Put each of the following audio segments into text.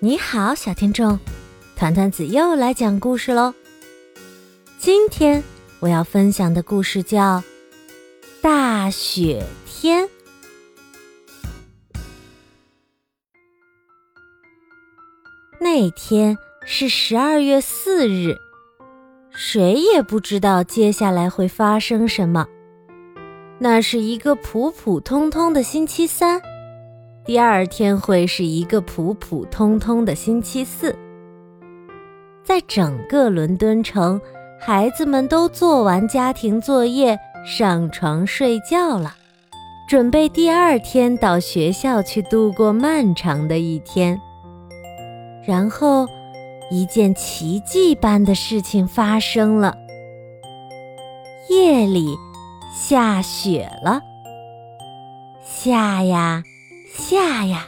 你好，小听众，团团子又来讲故事喽。今天我要分享的故事叫《大雪天》。那天是十二月四日，谁也不知道接下来会发生什么。那是一个普普通通的星期三。第二天会是一个普普通通的星期四，在整个伦敦城，孩子们都做完家庭作业，上床睡觉了，准备第二天到学校去度过漫长的一天。然后，一件奇迹般的事情发生了：夜里下雪了，下呀。下呀，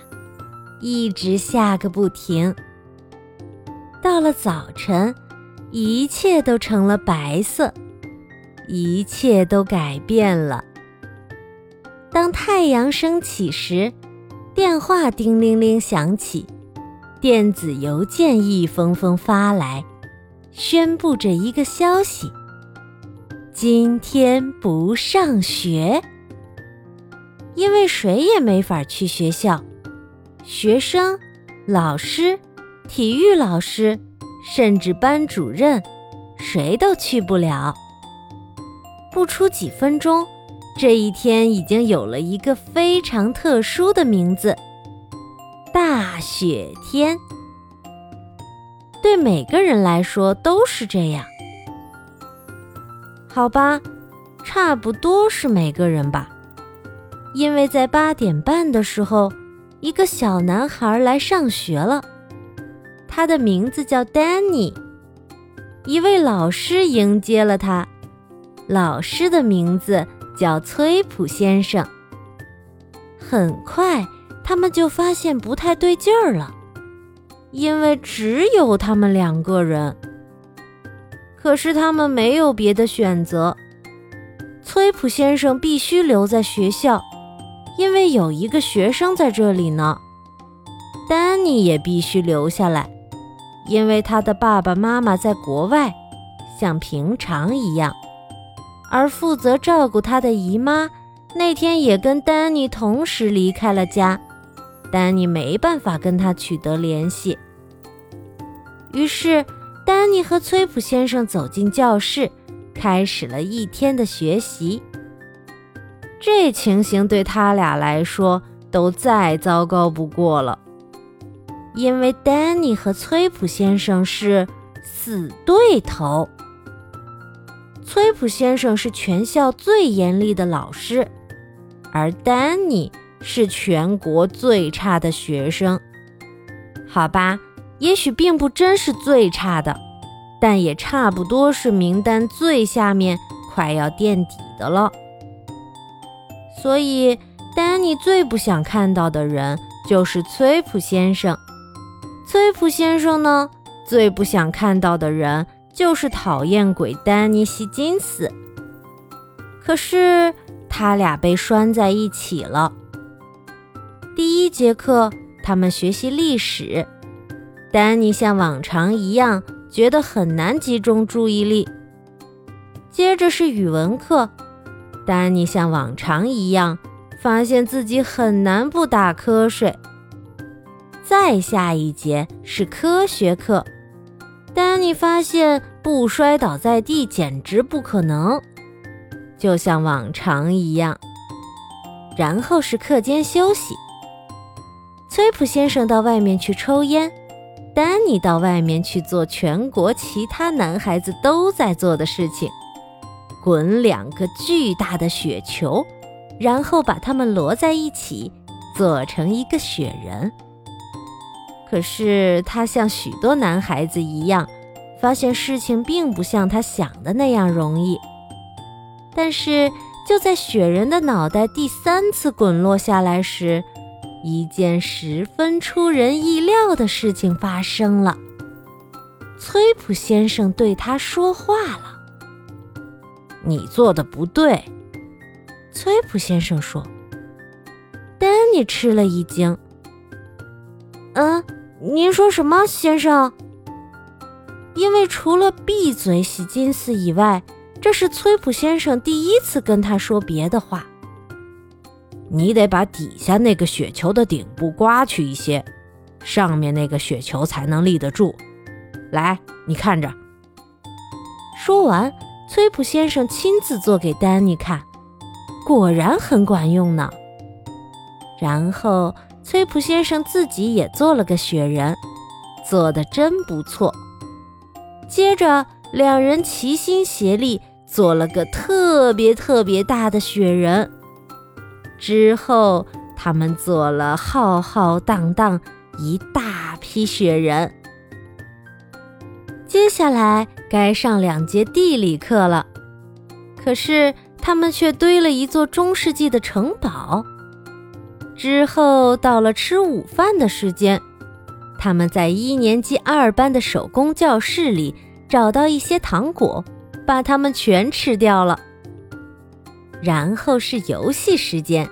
一直下个不停。到了早晨，一切都成了白色，一切都改变了。当太阳升起时，电话叮铃铃响起，电子邮件一封封发来，宣布着一个消息：今天不上学。因为谁也没法去学校，学生、老师、体育老师，甚至班主任，谁都去不了。不出几分钟，这一天已经有了一个非常特殊的名字——大雪天。对每个人来说都是这样，好吧？差不多是每个人吧。因为在八点半的时候，一个小男孩来上学了，他的名字叫丹尼。一位老师迎接了他，老师的名字叫崔普先生。很快，他们就发现不太对劲儿了，因为只有他们两个人。可是他们没有别的选择，崔普先生必须留在学校。因为有一个学生在这里呢，丹尼也必须留下来，因为他的爸爸妈妈在国外，像平常一样。而负责照顾他的姨妈那天也跟丹尼同时离开了家，丹尼没办法跟他取得联系。于是，丹尼和崔普先生走进教室，开始了一天的学习。这情形对他俩来说都再糟糕不过了，因为丹尼和崔普先生是死对头。崔普先生是全校最严厉的老师，而丹尼是全国最差的学生。好吧，也许并不真是最差的，但也差不多是名单最下面，快要垫底的了。所以，丹尼最不想看到的人就是崔普先生。崔普先生呢，最不想看到的人就是讨厌鬼丹尼希金斯。可是，他俩被拴在一起了。第一节课，他们学习历史。丹尼像往常一样觉得很难集中注意力。接着是语文课。丹尼像往常一样，发现自己很难不打瞌睡。再下一节是科学课，丹尼发现不摔倒在地简直不可能，就像往常一样。然后是课间休息，崔普先生到外面去抽烟，丹尼到外面去做全国其他男孩子都在做的事情。滚两个巨大的雪球，然后把它们摞在一起，做成一个雪人。可是他像许多男孩子一样，发现事情并不像他想的那样容易。但是就在雪人的脑袋第三次滚落下来时，一件十分出人意料的事情发生了。崔普先生对他说话了。你做的不对，崔普先生说。丹尼吃了一惊。“嗯，您说什么，先生？因为除了闭嘴洗金丝以外，这是崔普先生第一次跟他说别的话。你得把底下那个雪球的顶部刮去一些，上面那个雪球才能立得住。来，你看着。说完，崔普先生亲自做给丹尼看，果然很管用呢。然后，崔普先生自己也做了个雪人，做的真不错。接着，两人齐心协力做了个特别特别大的雪人。之后，他们做了浩浩荡荡一大批雪人。接下来该上两节地理课了，可是他们却堆了一座中世纪的城堡。之后到了吃午饭的时间。他们在一年级二班的手工教室里找到一些糖果，把它们全吃掉了。然后是游戏时间。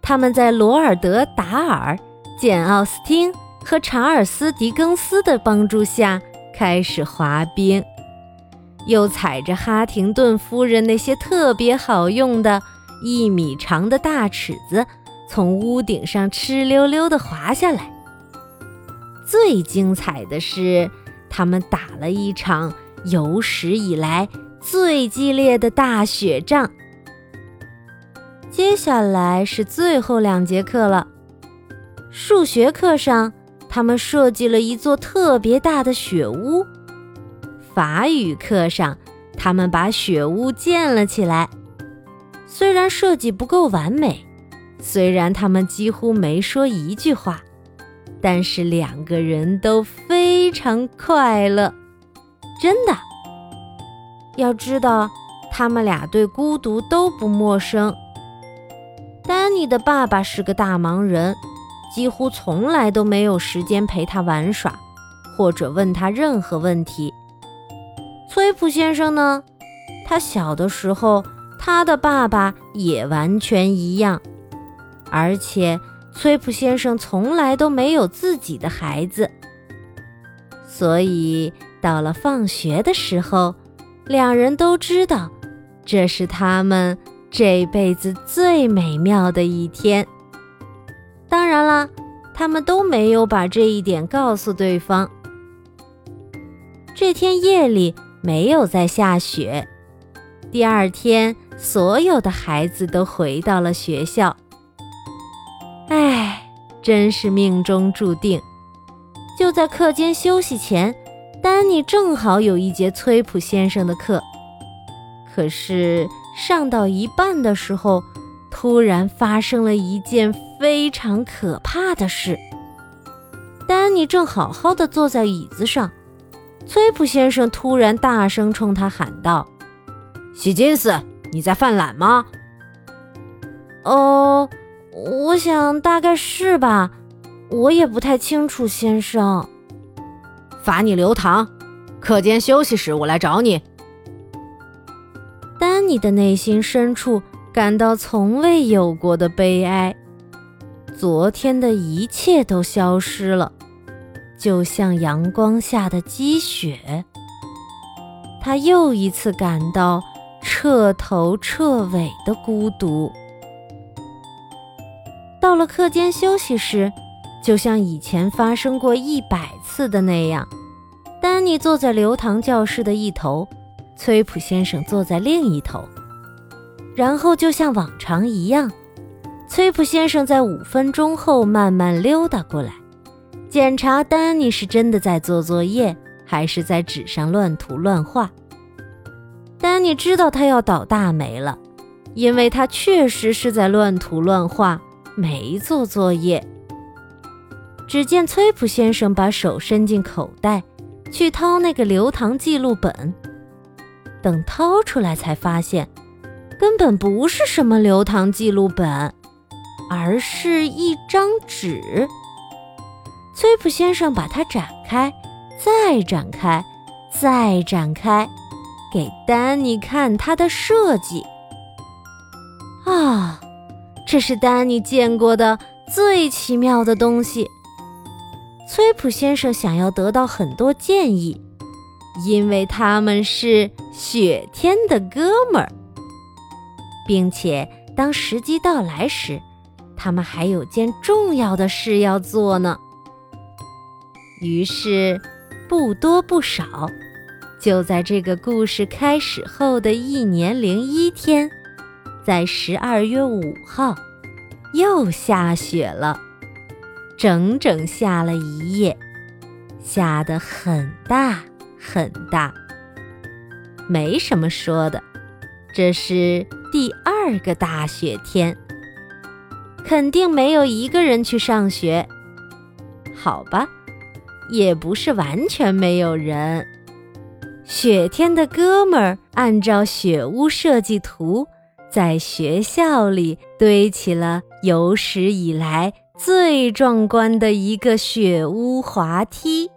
他们在罗尔德·达尔、简·奥斯汀和查尔斯·狄更斯的帮助下开始滑冰，又踩着哈廷顿夫人那些特别好用的一米长的大尺子，从屋顶上哧溜溜地滑下来。最精彩的是，他们打了一场有史以来最激烈的大雪仗。接下来是最后两节课了。数学课上，他们设计了一座特别大的雪屋；法语课上，他们把雪屋建了起来。虽然设计不够完美，虽然他们几乎没说一句话。但是两个人都非常快乐，真的。要知道，他们俩对孤独都不陌生。丹尼的爸爸是个大忙人，几乎从来都没有时间陪他玩耍，或者问他任何问题。崔普先生呢？他小的时候，他的爸爸也完全一样，而且。崔普先生从来都没有自己的孩子，所以到了放学的时候，两人都知道这是他们这辈子最美妙的一天。当然了，他们都没有把这一点告诉对方。这天夜里没有再下雪，第二天所有的孩子都回到了学校。唉，真是命中注定。就在课间休息前，丹尼正好有一节崔普先生的课。可是上到一半的时候，突然发生了一件非常可怕的事。丹尼正好好的坐在椅子上，崔普先生突然大声冲他喊道：“希金斯，你在犯懒吗？”哦。我想大概是吧，我也不太清楚，先生。罚你留堂，课间休息时我来找你。丹尼的内心深处感到从未有过的悲哀，昨天的一切都消失了，就像阳光下的积雪。他又一次感到彻头彻尾的孤独。到了课间休息时，就像以前发生过一百次的那样，丹尼坐在留堂教室的一头，崔普先生坐在另一头。然后就像往常一样，崔普先生在五分钟后慢慢溜达过来，检查丹尼是真的在做作业，还是在纸上乱涂乱画。丹尼知道他要倒大霉了，因为他确实是在乱涂乱画。没做作业。只见崔普先生把手伸进口袋，去掏那个留堂记录本。等掏出来，才发现根本不是什么流淌记录本，而是一张纸。崔普先生把它展开，再展开，再展开，给丹尼看他的设计。啊！这是丹尼见过的最奇妙的东西。崔普先生想要得到很多建议，因为他们是雪天的哥们儿，并且当时机到来时，他们还有件重要的事要做呢。于是，不多不少，就在这个故事开始后的一年零一天，在十二月五号，又下雪了，整整下了一夜，下得很大很大。没什么说的，这是第二个大雪天，肯定没有一个人去上学，好吧？也不是完全没有人。雪天的哥们儿按照雪屋设计图，在学校里堆起了有史以来最壮观的一个雪屋滑梯。